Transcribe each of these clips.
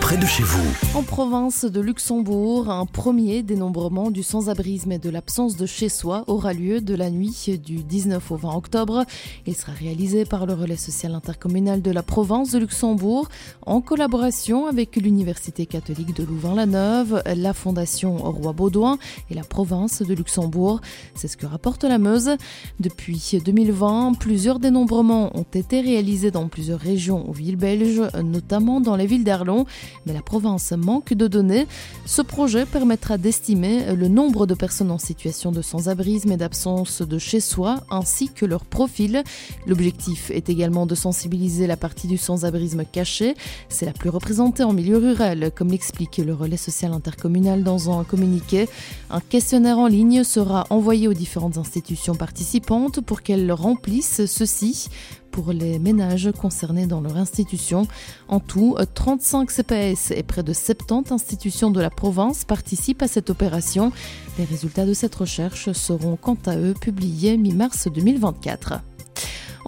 près de chez vous. En province de Luxembourg, un premier dénombrement du sans-abrisme et de l'absence de chez soi aura lieu de la nuit du 19 au 20 octobre. Il sera réalisé par le relais social intercommunal de la province de Luxembourg en collaboration avec l'Université catholique de Louvain-la-Neuve, la Fondation Roi Baudouin et la province de Luxembourg. C'est ce que rapporte la Meuse. Depuis 2020, plusieurs dénombrements ont été réalisés dans plusieurs régions ou villes belges, notamment dans les villes d'Arlon, mais la province manque de données. Ce projet permettra d'estimer le nombre de personnes en situation de sans-abrisme et d'absence de chez soi, ainsi que leur profil. L'objectif est également de sensibiliser la partie du sans-abrisme caché. C'est la plus représentée en milieu rural, comme l'explique le relais social intercommunal dans un communiqué. Un questionnaire en ligne sera envoyé aux différentes institutions participantes pour qu'elles remplissent ceci pour les ménages concernés dans leur institution. En tout, 35 CPS et près de 70 institutions de la province participent à cette opération. Les résultats de cette recherche seront quant à eux publiés mi-mars 2024.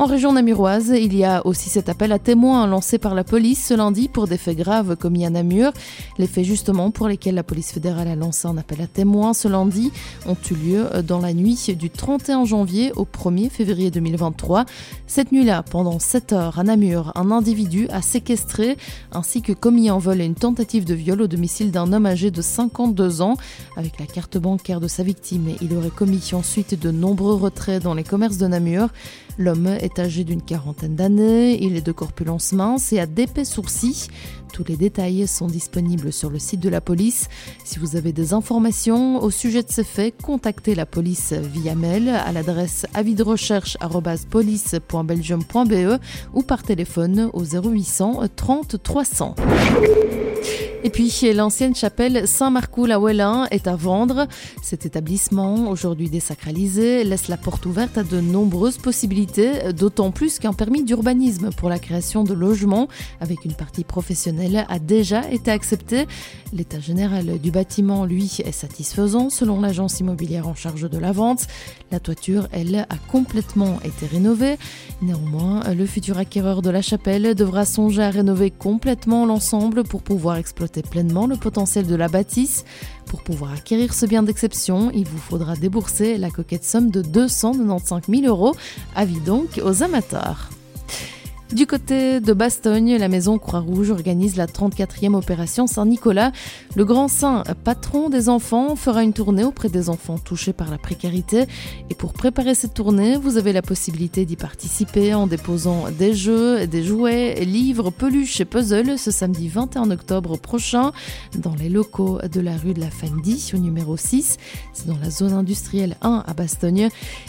En région namuroise, il y a aussi cet appel à témoins lancé par la police ce lundi pour des faits graves commis à Namur. Les faits justement pour lesquels la police fédérale a lancé un appel à témoins ce lundi ont eu lieu dans la nuit du 31 janvier au 1er février 2023. Cette nuit-là, pendant 7 heures à Namur, un individu a séquestré ainsi que commis en vol et une tentative de viol au domicile d'un homme âgé de 52 ans. Avec la carte bancaire de sa victime, il aurait commis ensuite de nombreux retraits dans les commerces de Namur. L'homme est âgé d'une quarantaine d'années, il est de corpulence mince et a d'épais sourcils. Tous les détails sont disponibles sur le site de la police. Si vous avez des informations au sujet de ces faits, contactez la police via mail à l'adresse avisderecherche.police.belgium.be ou par téléphone au 0800 30 300. Et puis, l'ancienne chapelle Saint-Marcoux-la-Wellin est à vendre. Cet établissement, aujourd'hui désacralisé, laisse la porte ouverte à de nombreuses possibilités, d'autant plus qu'un permis d'urbanisme pour la création de logements avec une partie professionnelle a déjà été accepté. L'état général du bâtiment, lui, est satisfaisant selon l'agence immobilière en charge de la vente. La toiture, elle, a complètement été rénovée. Néanmoins, le futur acquéreur de la chapelle devra songer à rénover complètement l'ensemble pour pouvoir exploiter pleinement le potentiel de la bâtisse. Pour pouvoir acquérir ce bien d'exception, il vous faudra débourser la coquette somme de 295 000 euros. Avis donc aux amateurs. Du côté de Bastogne, la maison Croix-Rouge organise la 34e opération Saint-Nicolas. Le grand saint, patron des enfants, fera une tournée auprès des enfants touchés par la précarité. Et pour préparer cette tournée, vous avez la possibilité d'y participer en déposant des jeux, des jouets, livres, peluches et puzzles ce samedi 21 octobre prochain dans les locaux de la rue de la Fendi au numéro 6. C'est dans la zone industrielle 1 à Bastogne.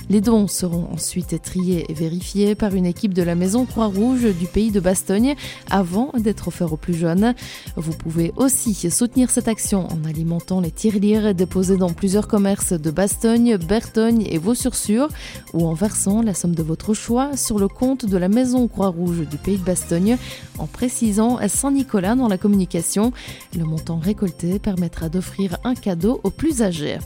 Les dons seront ensuite triés et vérifiés par une équipe de la maison Croix-Rouge du pays de Bastogne avant d'être offert aux plus jeunes. Vous pouvez aussi soutenir cette action en alimentant les tirelires déposés dans plusieurs commerces de Bastogne, Bertogne et Vaux-sur-Sur ou en versant la somme de votre choix sur le compte de la Maison Croix-Rouge du pays de Bastogne en précisant Saint-Nicolas dans la communication. Le montant récolté permettra d'offrir un cadeau aux plus âgés.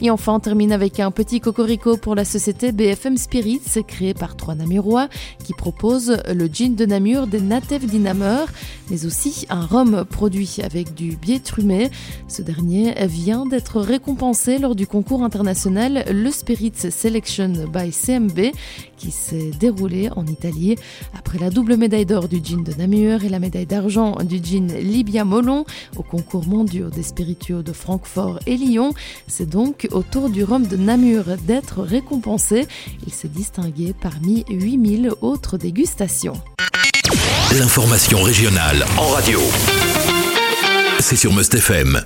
Et enfin, on termine avec un petit cocorico pour la société BFM Spirits, créée par trois Namurois, qui propose le gin de Namur des Natev Dinamer, mais aussi un rhum produit avec du biétrumé. Ce dernier vient d'être récompensé lors du concours international Le Spirits Selection by CMB, qui s'est déroulé en Italie. Après la double médaille d'or du gin de Namur et la médaille d'argent du gin Libia Molon au concours mondial des spiritueux de Francfort et Lyon, c'est donc au tour du rhum de Namur d'être récompensé. Il s'est distingué parmi 8000 autres dégustations. L'information régionale en radio. C'est sur Must FM.